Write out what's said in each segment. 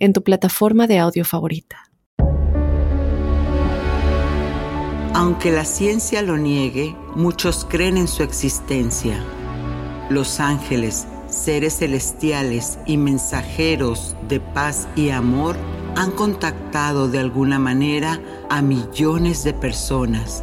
en tu plataforma de audio favorita. Aunque la ciencia lo niegue, muchos creen en su existencia. Los ángeles, seres celestiales y mensajeros de paz y amor han contactado de alguna manera a millones de personas.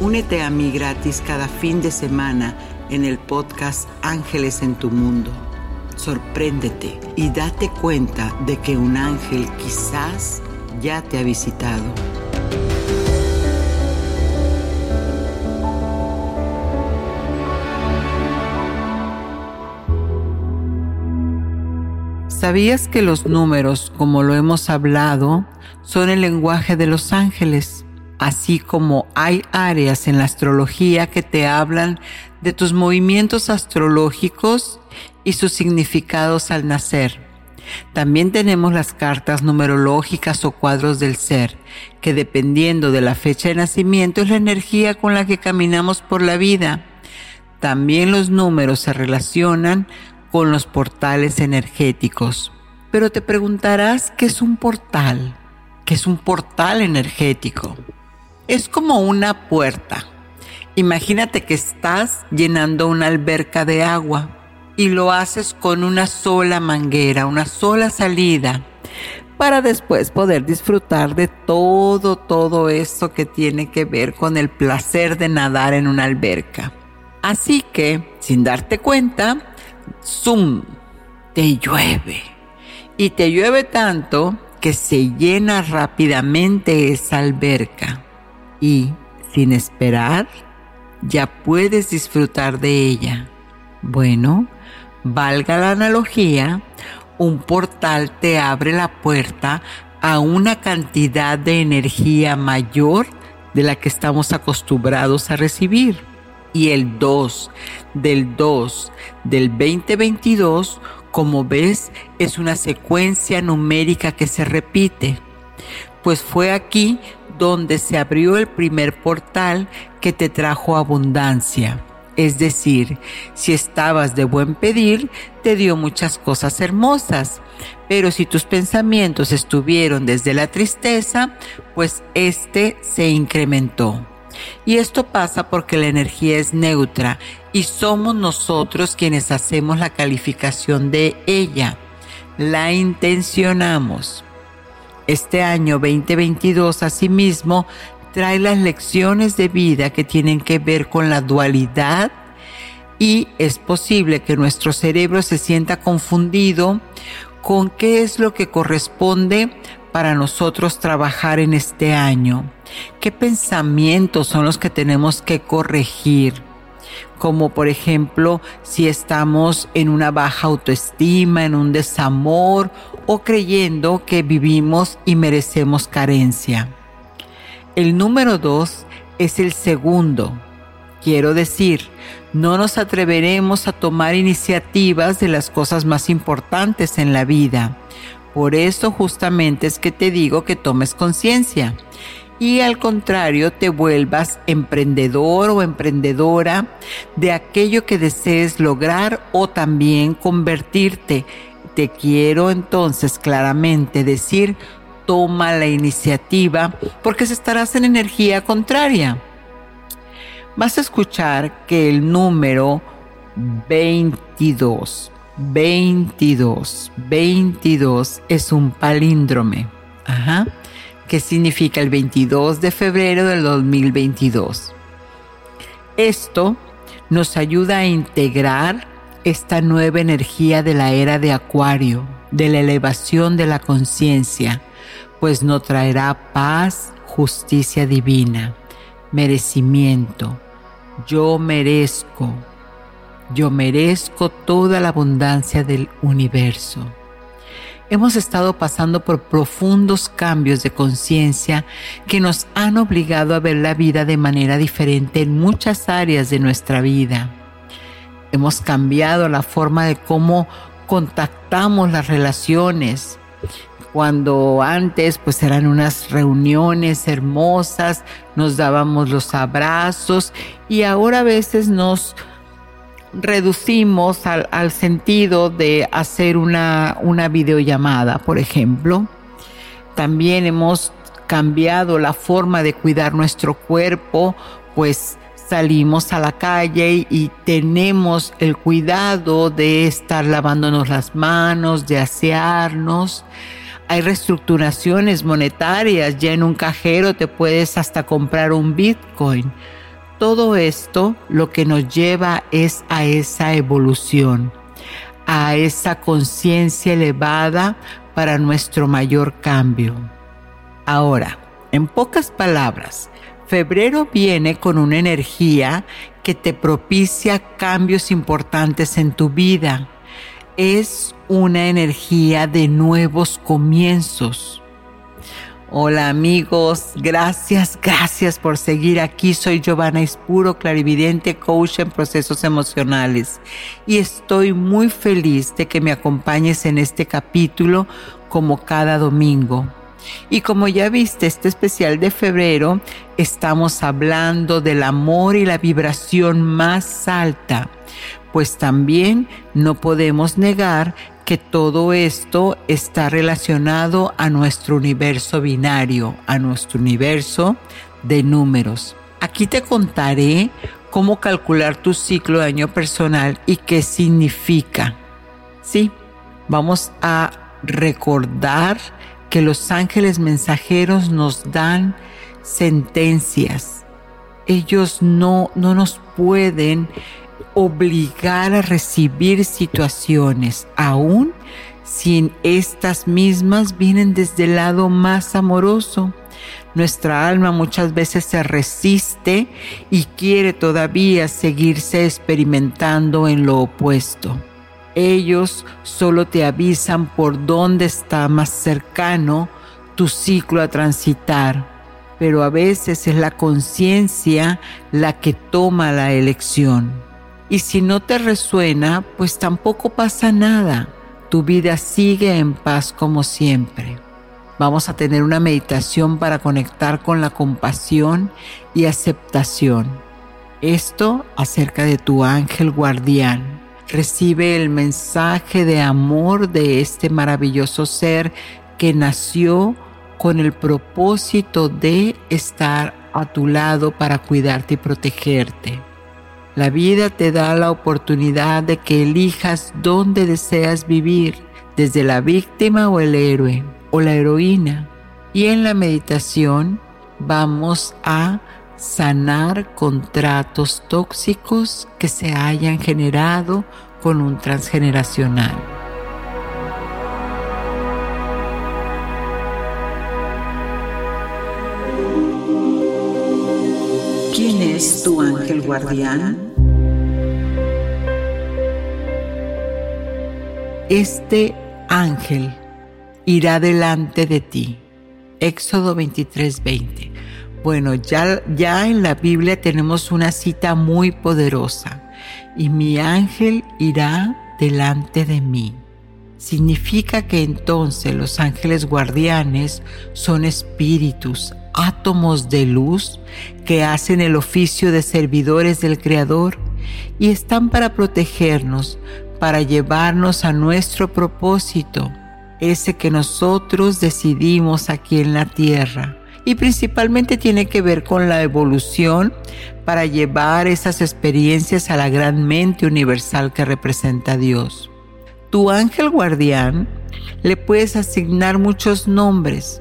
Únete a mí gratis cada fin de semana en el podcast Ángeles en tu Mundo. Sorpréndete y date cuenta de que un ángel quizás ya te ha visitado. ¿Sabías que los números, como lo hemos hablado, son el lenguaje de los ángeles? Así como hay áreas en la astrología que te hablan de tus movimientos astrológicos y sus significados al nacer. También tenemos las cartas numerológicas o cuadros del ser, que dependiendo de la fecha de nacimiento es la energía con la que caminamos por la vida. También los números se relacionan con los portales energéticos. Pero te preguntarás, ¿qué es un portal? ¿Qué es un portal energético? Es como una puerta. Imagínate que estás llenando una alberca de agua y lo haces con una sola manguera, una sola salida, para después poder disfrutar de todo, todo esto que tiene que ver con el placer de nadar en una alberca. Así que, sin darte cuenta, zoom, te llueve. Y te llueve tanto que se llena rápidamente esa alberca y, sin esperar, ya puedes disfrutar de ella. Bueno, valga la analogía, un portal te abre la puerta a una cantidad de energía mayor de la que estamos acostumbrados a recibir. Y el 2 del 2 del 2022, como ves, es una secuencia numérica que se repite. Pues fue aquí donde se abrió el primer portal que te trajo abundancia. Es decir, si estabas de buen pedir, te dio muchas cosas hermosas. Pero si tus pensamientos estuvieron desde la tristeza, pues este se incrementó. Y esto pasa porque la energía es neutra y somos nosotros quienes hacemos la calificación de ella. La intencionamos. Este año 2022 asimismo trae las lecciones de vida que tienen que ver con la dualidad y es posible que nuestro cerebro se sienta confundido con qué es lo que corresponde para nosotros trabajar en este año, qué pensamientos son los que tenemos que corregir como por ejemplo si estamos en una baja autoestima, en un desamor o creyendo que vivimos y merecemos carencia. El número dos es el segundo. Quiero decir, no nos atreveremos a tomar iniciativas de las cosas más importantes en la vida. Por eso justamente es que te digo que tomes conciencia y al contrario te vuelvas emprendedor o emprendedora de aquello que desees lograr o también convertirte. Te quiero entonces claramente decir, toma la iniciativa porque estarás en energía contraria. Vas a escuchar que el número 22, 22, 22 es un palíndrome. Ajá que significa el 22 de febrero del 2022. Esto nos ayuda a integrar esta nueva energía de la era de Acuario, de la elevación de la conciencia, pues nos traerá paz, justicia divina, merecimiento. Yo merezco, yo merezco toda la abundancia del universo. Hemos estado pasando por profundos cambios de conciencia que nos han obligado a ver la vida de manera diferente en muchas áreas de nuestra vida. Hemos cambiado la forma de cómo contactamos las relaciones. Cuando antes pues eran unas reuniones hermosas, nos dábamos los abrazos y ahora a veces nos reducimos al, sentido de hacer una, una videollamada, por ejemplo. También hemos cambiado la forma de cuidar nuestro cuerpo, pues salimos a la calle y tenemos el cuidado de estar lavándonos las manos, de asearnos. Hay reestructuraciones monetarias, ya en un cajero te puedes hasta comprar un Bitcoin todo esto lo que nos lleva es a esa evolución, a esa conciencia elevada para nuestro mayor cambio. Ahora, en pocas palabras, febrero viene con una energía que te propicia cambios importantes en tu vida. Es una energía de nuevos comienzos Hola amigos, gracias, gracias por seguir aquí. Soy Giovanna Ispuro, clarividente, coach en procesos emocionales. Y estoy muy feliz de que me acompañes en este capítulo como cada domingo. Y como ya viste, este especial de febrero, estamos hablando del amor y la vibración más alta, pues también no podemos negar que todo esto está relacionado a nuestro universo binario, a nuestro universo de números. Aquí te contaré cómo calcular tu ciclo de año personal y qué significa. Sí, vamos a recordar que los ángeles mensajeros nos dan sentencias. Ellos no, no nos pueden obligar a recibir situaciones, aún si estas mismas vienen desde el lado más amoroso. Nuestra alma muchas veces se resiste y quiere todavía seguirse experimentando en lo opuesto. Ellos solo te avisan por dónde está más cercano tu ciclo a transitar, pero a veces es la conciencia la que toma la elección. Y si no te resuena, pues tampoco pasa nada. Tu vida sigue en paz como siempre. Vamos a tener una meditación para conectar con la compasión y aceptación. Esto acerca de tu ángel guardián. Recibe el mensaje de amor de este maravilloso ser que nació con el propósito de estar a tu lado para cuidarte y protegerte. La vida te da la oportunidad de que elijas dónde deseas vivir, desde la víctima o el héroe o la heroína. Y en la meditación vamos a sanar contratos tóxicos que se hayan generado con un transgeneracional. Guardián? Este ángel irá delante de ti. Éxodo 23:20. Bueno, ya, ya en la Biblia tenemos una cita muy poderosa. Y mi ángel irá delante de mí. Significa que entonces los ángeles guardianes son espíritus, átomos de luz que hacen el oficio de servidores del Creador y están para protegernos, para llevarnos a nuestro propósito, ese que nosotros decidimos aquí en la tierra. Y principalmente tiene que ver con la evolución para llevar esas experiencias a la gran mente universal que representa Dios. Tu ángel guardián le puedes asignar muchos nombres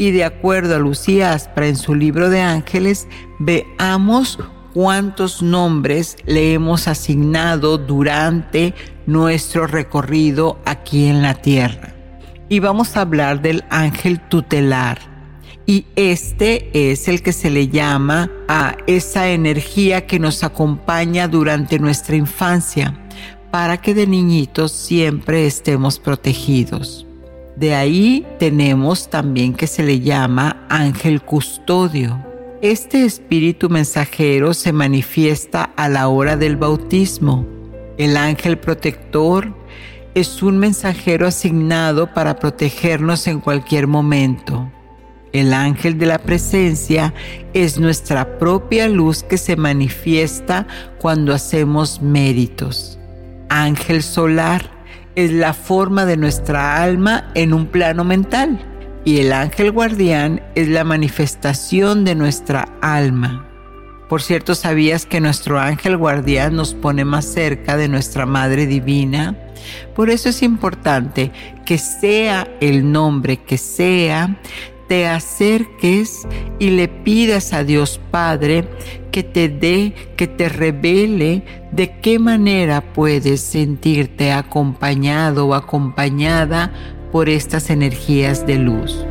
Y de acuerdo a Lucía Aspra en su libro de ángeles, veamos cuántos nombres le hemos asignado durante nuestro recorrido aquí en la tierra. Y vamos a hablar del ángel tutelar. Y este es el que se le llama a esa energía que nos acompaña durante nuestra infancia para que de niñitos siempre estemos protegidos. De ahí tenemos también que se le llama ángel custodio. Este espíritu mensajero se manifiesta a la hora del bautismo. El ángel protector es un mensajero asignado para protegernos en cualquier momento. El ángel de la presencia es nuestra propia luz que se manifiesta cuando hacemos méritos. Ángel solar es la forma de nuestra alma en un plano mental y el ángel guardián es la manifestación de nuestra alma. Por cierto, ¿sabías que nuestro ángel guardián nos pone más cerca de nuestra Madre Divina? Por eso es importante que sea el nombre que sea, te acerques y le pidas a Dios Padre que te dé, que te revele de qué manera puedes sentirte acompañado o acompañada por estas energías de luz.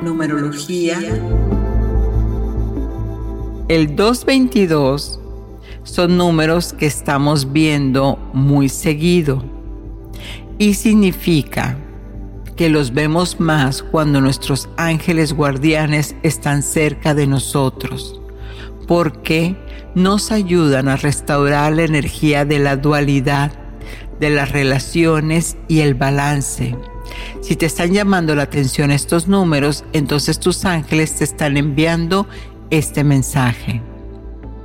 Numerología. El 222 son números que estamos viendo muy seguido y significa que los vemos más cuando nuestros ángeles guardianes están cerca de nosotros, porque nos ayudan a restaurar la energía de la dualidad, de las relaciones y el balance. Si te están llamando la atención estos números, entonces tus ángeles te están enviando este mensaje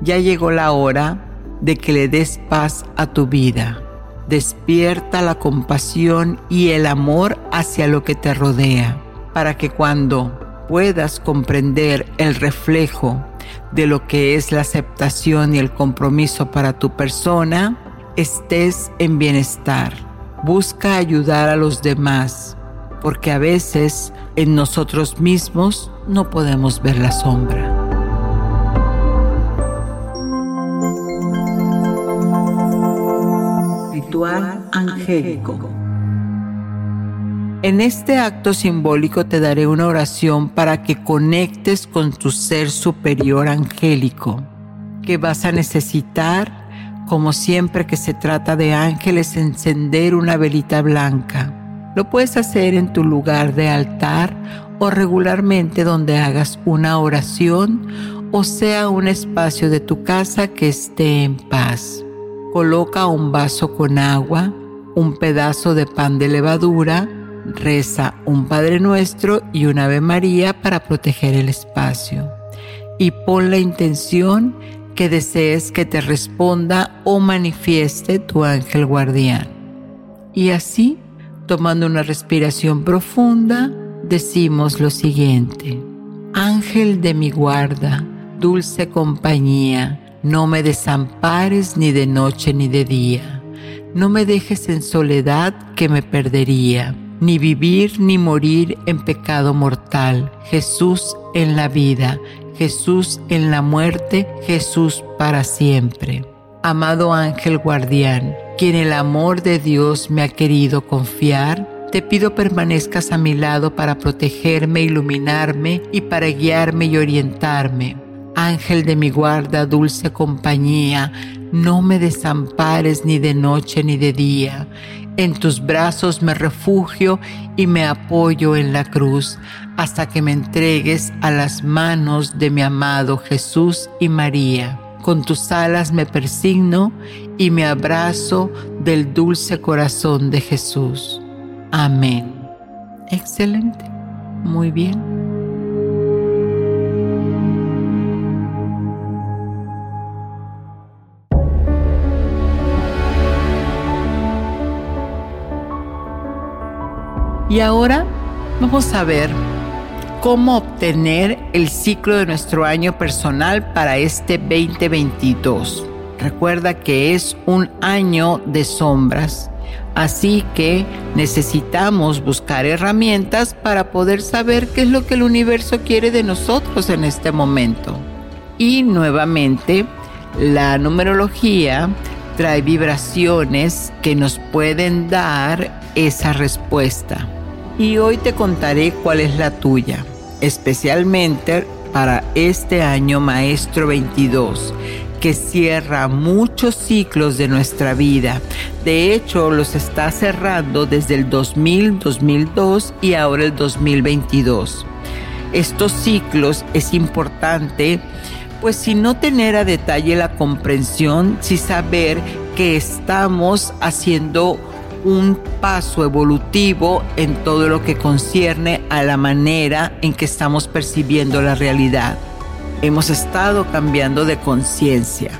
ya llegó la hora de que le des paz a tu vida. Despierta la compasión y el amor hacia lo que te rodea, para que cuando puedas comprender el reflejo de lo que es la aceptación y el compromiso para tu persona, estés en bienestar. Busca ayudar a los demás, porque a veces en nosotros mismos no podemos ver la sombra. Angélico. En este acto simbólico te daré una oración para que conectes con tu ser superior angélico, que vas a necesitar, como siempre que se trata de ángeles, encender una velita blanca. Lo puedes hacer en tu lugar de altar o regularmente donde hagas una oración o sea un espacio de tu casa que esté en paz. Coloca un vaso con agua, un pedazo de pan de levadura, reza un Padre Nuestro y un Ave María para proteger el espacio. Y pon la intención que desees que te responda o manifieste tu ángel guardián. Y así, tomando una respiración profunda, decimos lo siguiente. Ángel de mi guarda, dulce compañía, no me desampares ni de noche ni de día. No me dejes en soledad que me perdería, ni vivir ni morir en pecado mortal. Jesús en la vida, Jesús en la muerte, Jesús para siempre. Amado ángel guardián, quien el amor de Dios me ha querido confiar, te pido permanezcas a mi lado para protegerme, iluminarme y para guiarme y orientarme Ángel de mi guarda, dulce compañía, no me desampares ni de noche ni de día. En tus brazos me refugio y me apoyo en la cruz hasta que me entregues a las manos de mi amado Jesús y María. Con tus alas me persigno y me abrazo del dulce corazón de Jesús. Amén. Excelente. Muy bien. Y ahora vamos a ver cómo obtener el ciclo de nuestro año personal para este 2022. Recuerda que es un año de sombras, así que necesitamos buscar herramientas para poder saber qué es lo que el universo quiere de nosotros en este momento. Y nuevamente, la numerología trae vibraciones que nos pueden dar esa respuesta. Y hoy te contaré cuál es la tuya, especialmente para este año maestro 22 que cierra muchos ciclos de nuestra vida. De hecho, los está cerrando desde el 2000, 2002 y ahora el 2022. Estos ciclos es importante pues si no tener a detalle la comprensión, si saber que estamos haciendo un paso evolutivo en todo lo que concierne a la manera en que estamos percibiendo la realidad. Hemos estado cambiando de conciencia,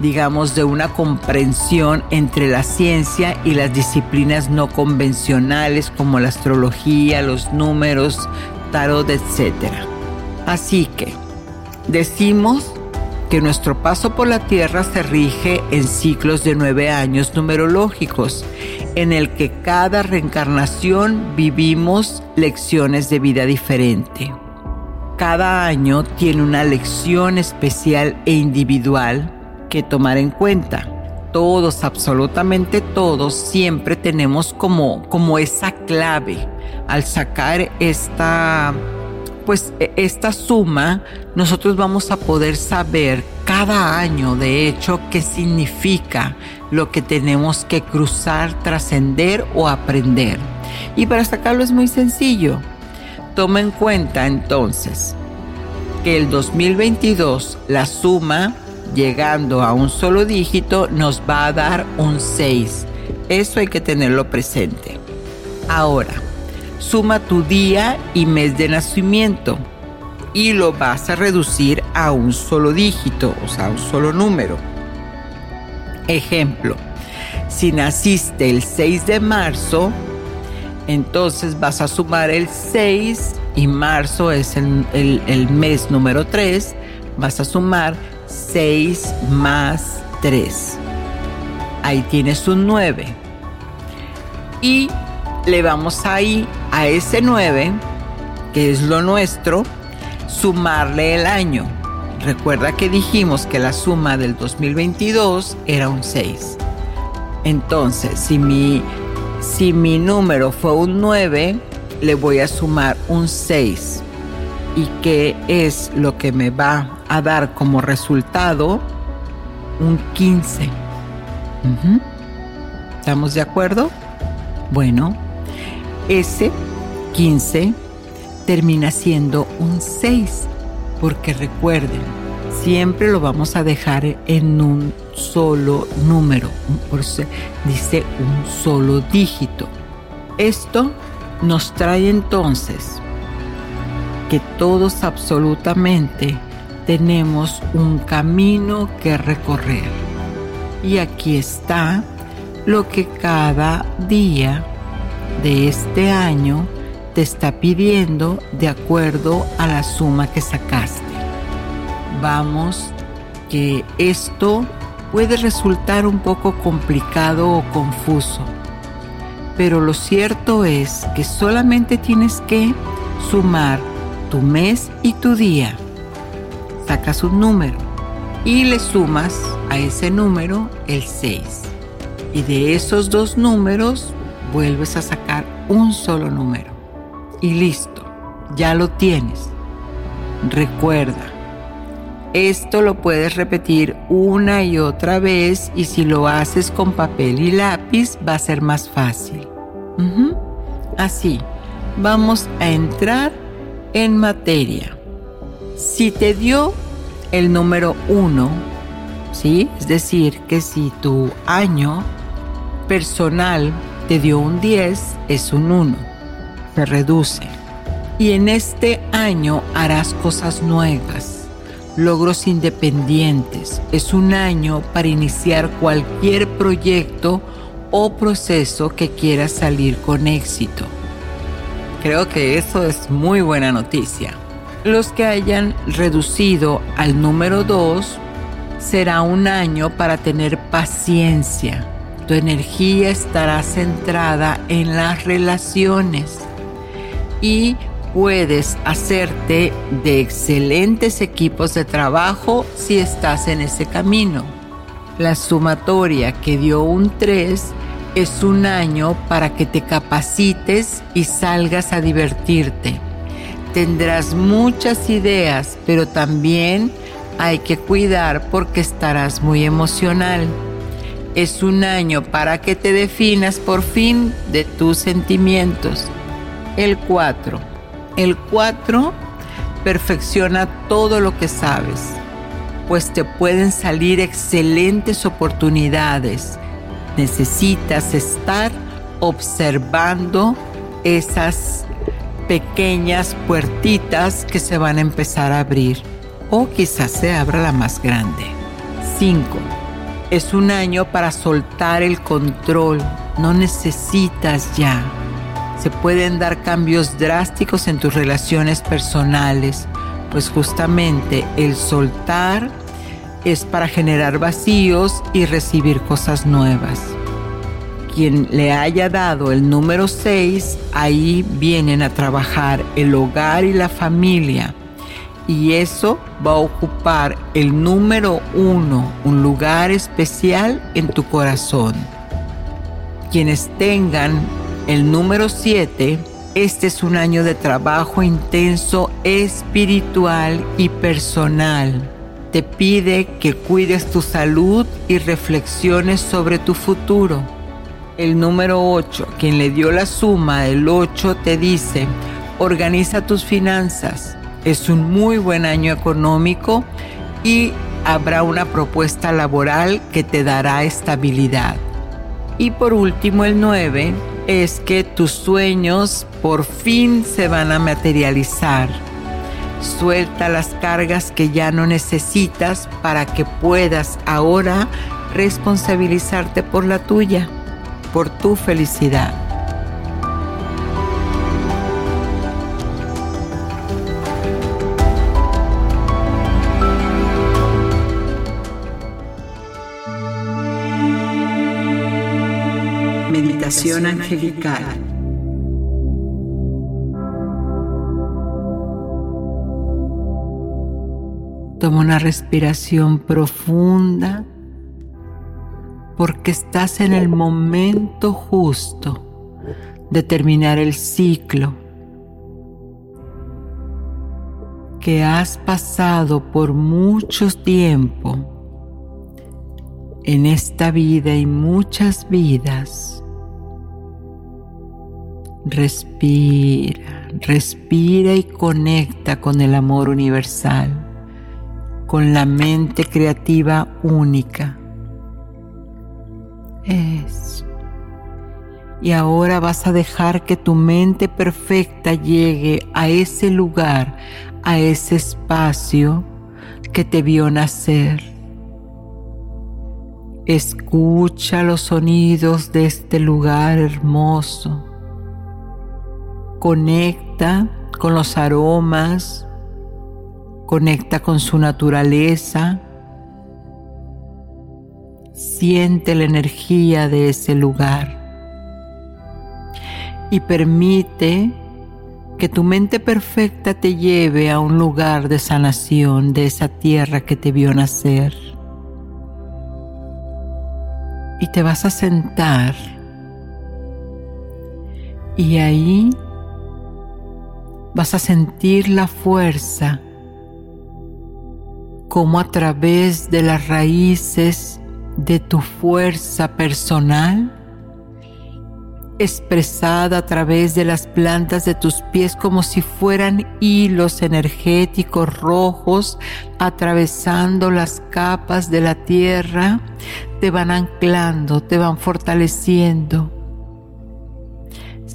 digamos, de una comprensión entre la ciencia y las disciplinas no convencionales como la astrología, los números, tarot, etc. Así que, Decimos que nuestro paso por la Tierra se rige en ciclos de nueve años numerológicos, en el que cada reencarnación vivimos lecciones de vida diferente. Cada año tiene una lección especial e individual que tomar en cuenta. Todos, absolutamente todos, siempre tenemos como, como esa clave al sacar esta pues e, esta suma nosotros vamos a poder saber cada año, de hecho, qué significa lo que tenemos que cruzar, trascender o aprender. Y para sacarlo es muy sencillo. Toma en cuenta entonces que el 2022 la suma llegando a un solo dígito nos va a dar un 6. Eso hay que tenerlo presente. Ahora, suma tu día y mes de nacimiento y lo vas a reducir a un solo dígito, o sea, un solo número. Ejemplo, si naciste el 6 de marzo, entonces vas a sumar el 6 y marzo es el, mes número 3, vas a sumar 6 más 3. Ahí tienes un 9. Y le vamos ahí a ese 9, que es lo nuestro, sumarle el año. Recuerda que dijimos que la suma del 2022 era un 6. Entonces, si mi, si mi número fue un 9, le voy a sumar un 6. ¿Y qué es lo que me va a dar como resultado? Un 15. ¿Estamos de acuerdo? Bueno, ese 15 termina siendo un 6, porque recuerden, siempre lo vamos a dejar en un solo número, dice un solo dígito. Esto nos trae entonces que todos absolutamente tenemos un camino que recorrer. Y aquí está lo que cada día de este año te está pidiendo de acuerdo a la suma que sacaste. Vamos, que esto puede resultar un poco complicado o confuso, pero lo cierto es que solamente tienes que sumar tu mes y tu día. Sacas un número y le sumas a ese número el 6. Y de esos dos números vuelves a sacar un solo número. Y listo, ya lo tienes. Recuerda, esto lo puedes repetir una y otra vez y si lo haces con papel y lápiz va a ser más fácil. Así, vamos a entrar en materia. Si te dio el número 1, ¿sí? Es decir, que si tu año personal te dio un 10, es un 1. Se reduce. Y en este año harás cosas nuevas, logros independientes. Es un año para iniciar cualquier proyecto o proceso que quieras salir con éxito. Creo que eso es muy buena noticia. Los que hayan reducido al número 2, será un año para tener paciencia. Tu energía estará centrada en las relaciones y puedes hacerte de excelentes equipos de trabajo si estás en ese camino. La sumatoria que dio un 3 es un año para que te capacites y salgas a divertirte. Tendrás muchas ideas, pero también hay que cuidar porque estarás muy emocional. Es un año para que te definas por fin de tus sentimientos. El 4. El 4 perfecciona todo lo que sabes, pues te pueden salir excelentes oportunidades. Necesitas estar observando esas pequeñas puertitas que se van a empezar a abrir o quizás se abra la más grande. 5. Es un año para soltar el control. No necesitas ya. Se pueden dar cambios drásticos en tus relaciones personales, pues justamente el soltar es para generar vacíos y recibir cosas nuevas. Quien le haya dado el número 6, ahí vienen a trabajar el hogar y la familia y eso va a ocupar el número uno, un lugar especial en tu corazón. Quienes tengan el número siete, este es un año de trabajo intenso espiritual y personal. Te pide que cuides tu salud y reflexiones sobre tu futuro. El número 8, quien le dio la suma del 8, te dice, organiza tus finanzas, es un muy buen año económico y habrá una propuesta laboral que te dará estabilidad. Y por último, el 9 es que tus sueños por fin se van a materializar. Suelta las cargas que ya no necesitas para que puedas ahora responsabilizarte por la tuya, por tu felicidad. Angelical. Toma una respiración profunda porque estás en el momento justo de terminar el ciclo que has pasado por mucho tiempo en esta vida y muchas vidas. Respira, respira y conecta con el amor universal, con la mente creativa única. Es. Y ahora vas a dejar que tu mente perfecta llegue a ese lugar, a ese espacio que te vio nacer Escucha los sonidos de este lugar hermoso. Conecta con los aromas. Conecta con su naturaleza. Siente la energía de ese lugar. Y permite que tu mente perfecta te lleve a un lugar de sanación de esa tierra que te vio nacer y te vas a sentar y ahí vas a sentir la fuerza como a través de las raíces de tu fuerza personal expresada a través de las plantas de tus pies como si fueran hilos energéticos rojos atravesando las capas de la tierra, te van anclando, te van fortaleciendo.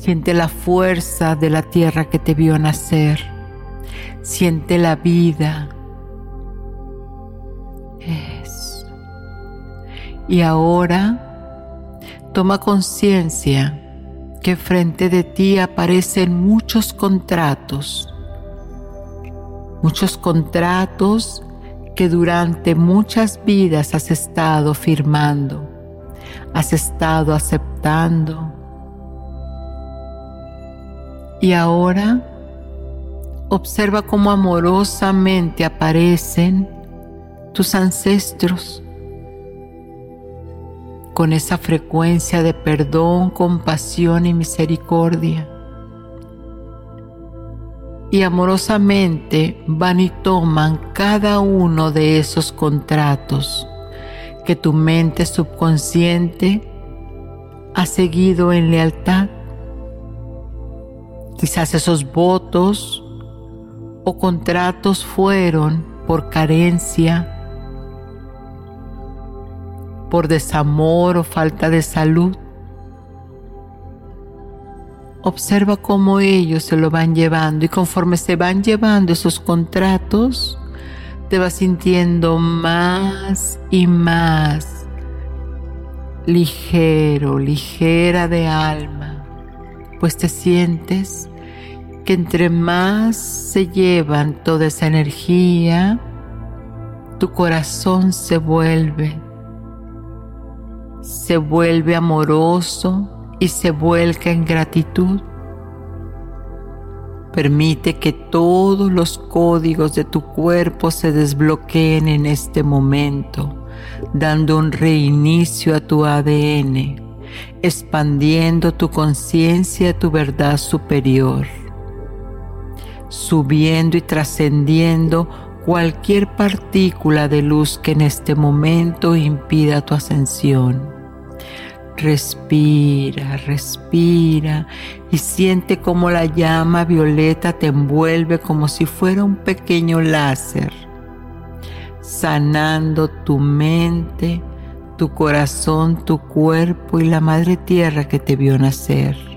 Siente la fuerza de la tierra que te vio nacer. Siente la vida. Eso. Y ahora toma conciencia que frente de ti aparecen muchos contratos, muchos contratos que durante muchas vidas has estado firmando, has estado aceptando. Y ahora observa cómo amorosamente aparecen tus ancestros con esa frecuencia de perdón, compasión y misericordia. Y amorosamente van y toman cada uno de esos contratos que tu mente subconsciente ha seguido en lealtad. Quizás esos votos o contratos fueron por carencia, por desamor o falta de salud. Observa cómo ellos se lo van llevando y conforme se van llevando esos contratos, te vas sintiendo más y más ligero, ligera de alma, pues te sientes que entre más se llevan toda esa energía, tu corazón se vuelve se vuelve amoroso y se vuelca en gratitud. Permite que todos los códigos de tu cuerpo se desbloqueen en este momento, dando un reinicio a tu ADN, expandiendo tu conciencia a tu verdad superior, subiendo y trascendiendo cualquier partícula de luz que en este momento impida tu ascensión. Respira, respira y siente como la llama violeta te envuelve como si fuera un pequeño láser, sanando tu mente, tu corazón, tu cuerpo y la madre tierra que te vio nacer.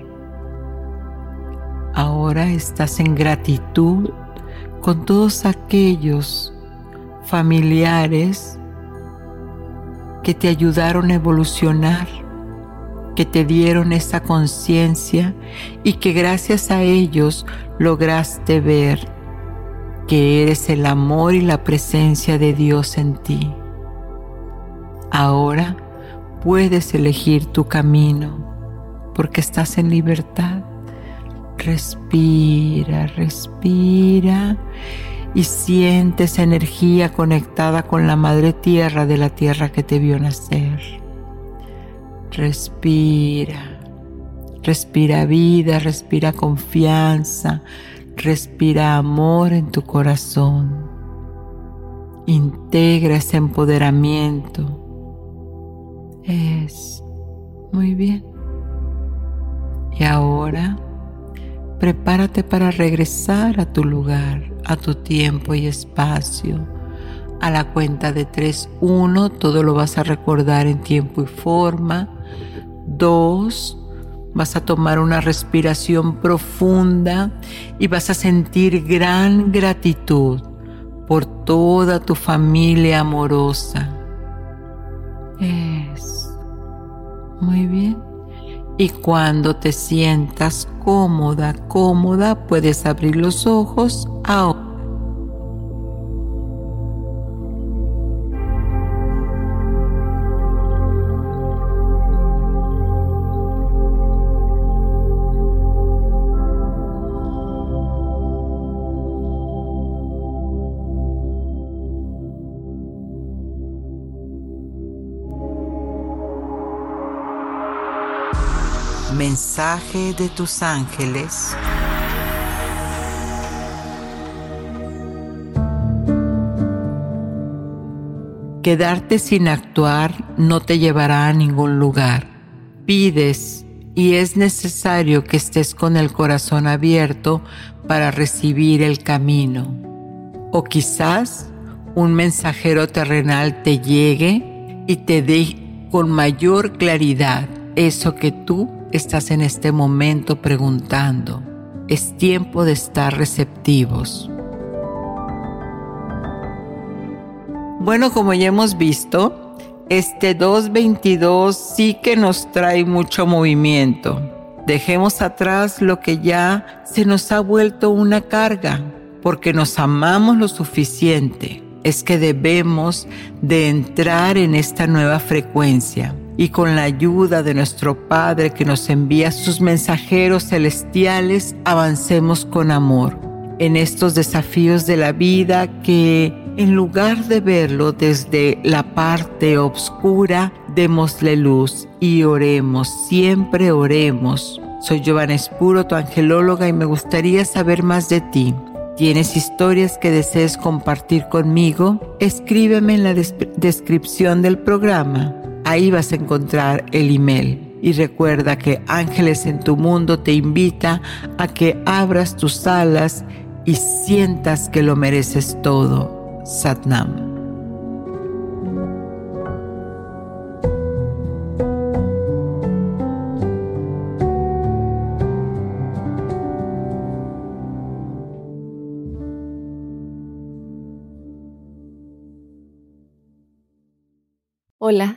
Ahora estás en gratitud con todos aquellos familiares que te ayudaron a evolucionar, que te dieron esa conciencia y que gracias a ellos lograste ver que eres el amor y la presencia de Dios en ti. Ahora puedes elegir tu camino porque estás en libertad. Respira, respira y siente esa energía conectada con la madre tierra de la tierra que te vio nacer. Respira, respira vida, respira confianza, respira amor en tu corazón. Integra ese empoderamiento. Es muy bien. Y ahora prepárate para regresar a tu lugar, a tu tiempo y espacio. A la cuenta de 3, 1, todo lo vas a recordar en tiempo y forma. 2, vas a tomar una respiración profunda y vas a sentir gran gratitud por toda tu familia amorosa. Es muy bien. Y cuando te sientas cómoda, cómoda, puedes abrir los ojos ahora. Mensaje de tus ángeles. Quedarte sin actuar no te llevará a ningún lugar. Pides y es necesario que estés con el corazón abierto para recibir el camino. O quizás un mensajero terrenal te llegue y te dé con mayor claridad eso que tú estás en este momento preguntando. Es tiempo de estar receptivos. Bueno, como ya hemos visto, este 222 sí que nos trae mucho movimiento. Dejemos atrás lo que ya se nos ha vuelto una carga, porque nos amamos lo suficiente. es que debemos de entrar en esta nueva frecuencia y con la ayuda de nuestro Padre que nos envía sus mensajeros celestiales, avancemos con amor en estos desafíos de la vida que en lugar de verlo desde la parte oscura, démosle luz y oremos, siempre oremos. Soy Giovanna Espuro, tu angelóloga, y me gustaría saber más de ti. ¿Tienes historias que desees compartir conmigo? Escríbeme en la descripción del programa. Ahí vas a encontrar el email. Y recuerda que Ángeles en tu Mundo te invita a que abras tus alas y sientas que lo mereces todo. Satnam. Hola,